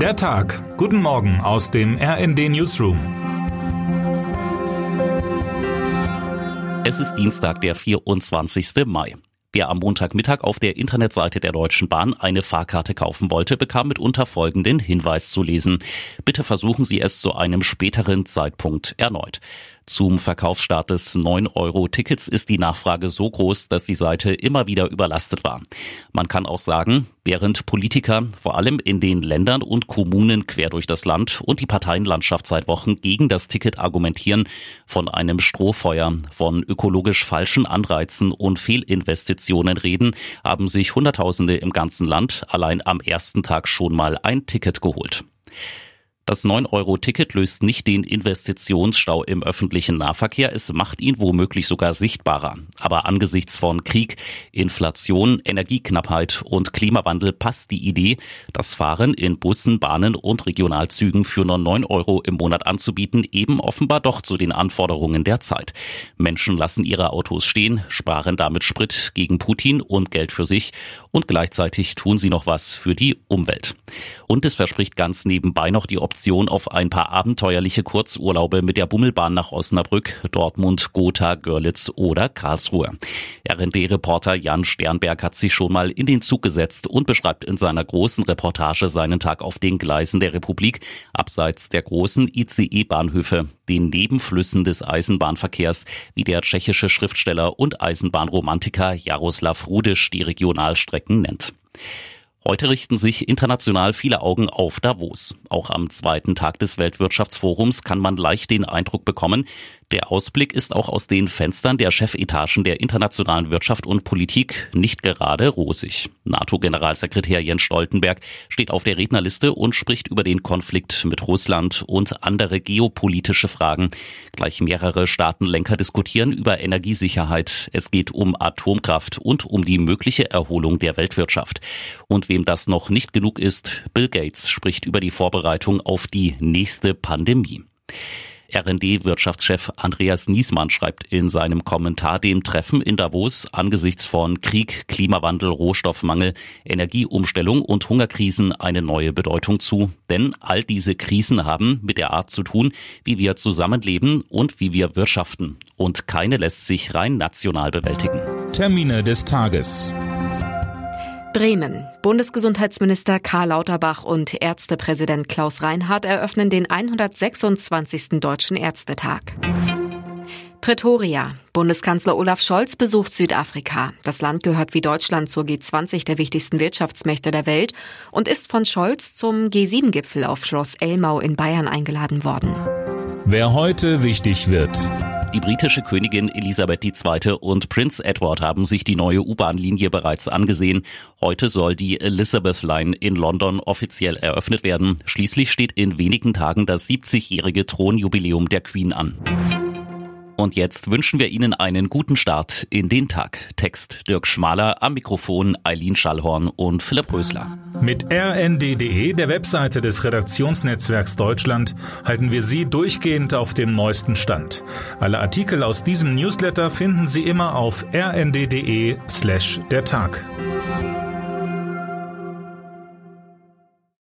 Der Tag. Guten Morgen aus dem RND Newsroom. Es ist Dienstag, der 24. Mai. Wer am Montagmittag auf der Internetseite der Deutschen Bahn eine Fahrkarte kaufen wollte, bekam mitunter folgenden Hinweis zu lesen. Bitte versuchen Sie es zu einem späteren Zeitpunkt erneut. Zum Verkaufsstart des 9-Euro-Tickets ist die Nachfrage so groß, dass die Seite immer wieder überlastet war. Man kann auch sagen, während Politiker vor allem in den Ländern und Kommunen quer durch das Land und die Parteienlandschaft seit Wochen gegen das Ticket argumentieren, von einem Strohfeuer, von ökologisch falschen Anreizen und Fehlinvestitionen reden, haben sich Hunderttausende im ganzen Land allein am ersten Tag schon mal ein Ticket geholt. Das 9-Euro-Ticket löst nicht den Investitionsstau im öffentlichen Nahverkehr, es macht ihn womöglich sogar sichtbarer. Aber angesichts von Krieg, Inflation, Energieknappheit und Klimawandel passt die Idee, das Fahren in Bussen, Bahnen und Regionalzügen für nur 9 Euro im Monat anzubieten, eben offenbar doch zu den Anforderungen der Zeit. Menschen lassen ihre Autos stehen, sparen damit Sprit gegen Putin und Geld für sich und gleichzeitig tun sie noch was für die Umwelt. Und es verspricht ganz nebenbei noch die Option, Option auf ein paar abenteuerliche Kurzurlaube mit der Bummelbahn nach Osnabrück, Dortmund, Gotha, Görlitz oder Karlsruhe. RND-Reporter Jan Sternberg hat sich schon mal in den Zug gesetzt und beschreibt in seiner großen Reportage seinen Tag auf den Gleisen der Republik, abseits der großen ICE-Bahnhöfe, den Nebenflüssen des Eisenbahnverkehrs, wie der tschechische Schriftsteller und Eisenbahnromantiker Jaroslav Rudisch die Regionalstrecken nennt. Heute richten sich international viele Augen auf Davos. Auch am zweiten Tag des Weltwirtschaftsforums kann man leicht den Eindruck bekommen, der Ausblick ist auch aus den Fenstern der Chefetagen der internationalen Wirtschaft und Politik nicht gerade rosig. NATO-Generalsekretär Jens Stoltenberg steht auf der Rednerliste und spricht über den Konflikt mit Russland und andere geopolitische Fragen. Gleich mehrere Staatenlenker diskutieren über Energiesicherheit. Es geht um Atomkraft und um die mögliche Erholung der Weltwirtschaft. Und wem das noch nicht genug ist, Bill Gates spricht über die Vorbereitung auf die nächste Pandemie. RND-Wirtschaftschef Andreas Niesmann schreibt in seinem Kommentar dem Treffen in Davos angesichts von Krieg, Klimawandel, Rohstoffmangel, Energieumstellung und Hungerkrisen eine neue Bedeutung zu. Denn all diese Krisen haben mit der Art zu tun, wie wir zusammenleben und wie wir wirtschaften. Und keine lässt sich rein national bewältigen. Termine des Tages. Bremen. Bundesgesundheitsminister Karl Lauterbach und Ärztepräsident Klaus Reinhardt eröffnen den 126. Deutschen Ärztetag. Pretoria. Bundeskanzler Olaf Scholz besucht Südafrika. Das Land gehört wie Deutschland zur G20 der wichtigsten Wirtschaftsmächte der Welt und ist von Scholz zum G7-Gipfel auf Schloss Elmau in Bayern eingeladen worden. Wer heute wichtig wird. Die britische Königin Elisabeth II. und Prince Edward haben sich die neue U-Bahn-Linie bereits angesehen. Heute soll die Elizabeth Line in London offiziell eröffnet werden. Schließlich steht in wenigen Tagen das 70-jährige Thronjubiläum der Queen an. Und jetzt wünschen wir Ihnen einen guten Start in den Tag. Text Dirk Schmaler, am Mikrofon Eileen Schallhorn und Philipp Rösler. Mit rnd.de, der Webseite des Redaktionsnetzwerks Deutschland, halten wir Sie durchgehend auf dem neuesten Stand. Alle Artikel aus diesem Newsletter finden Sie immer auf rnd.de slash der Tag.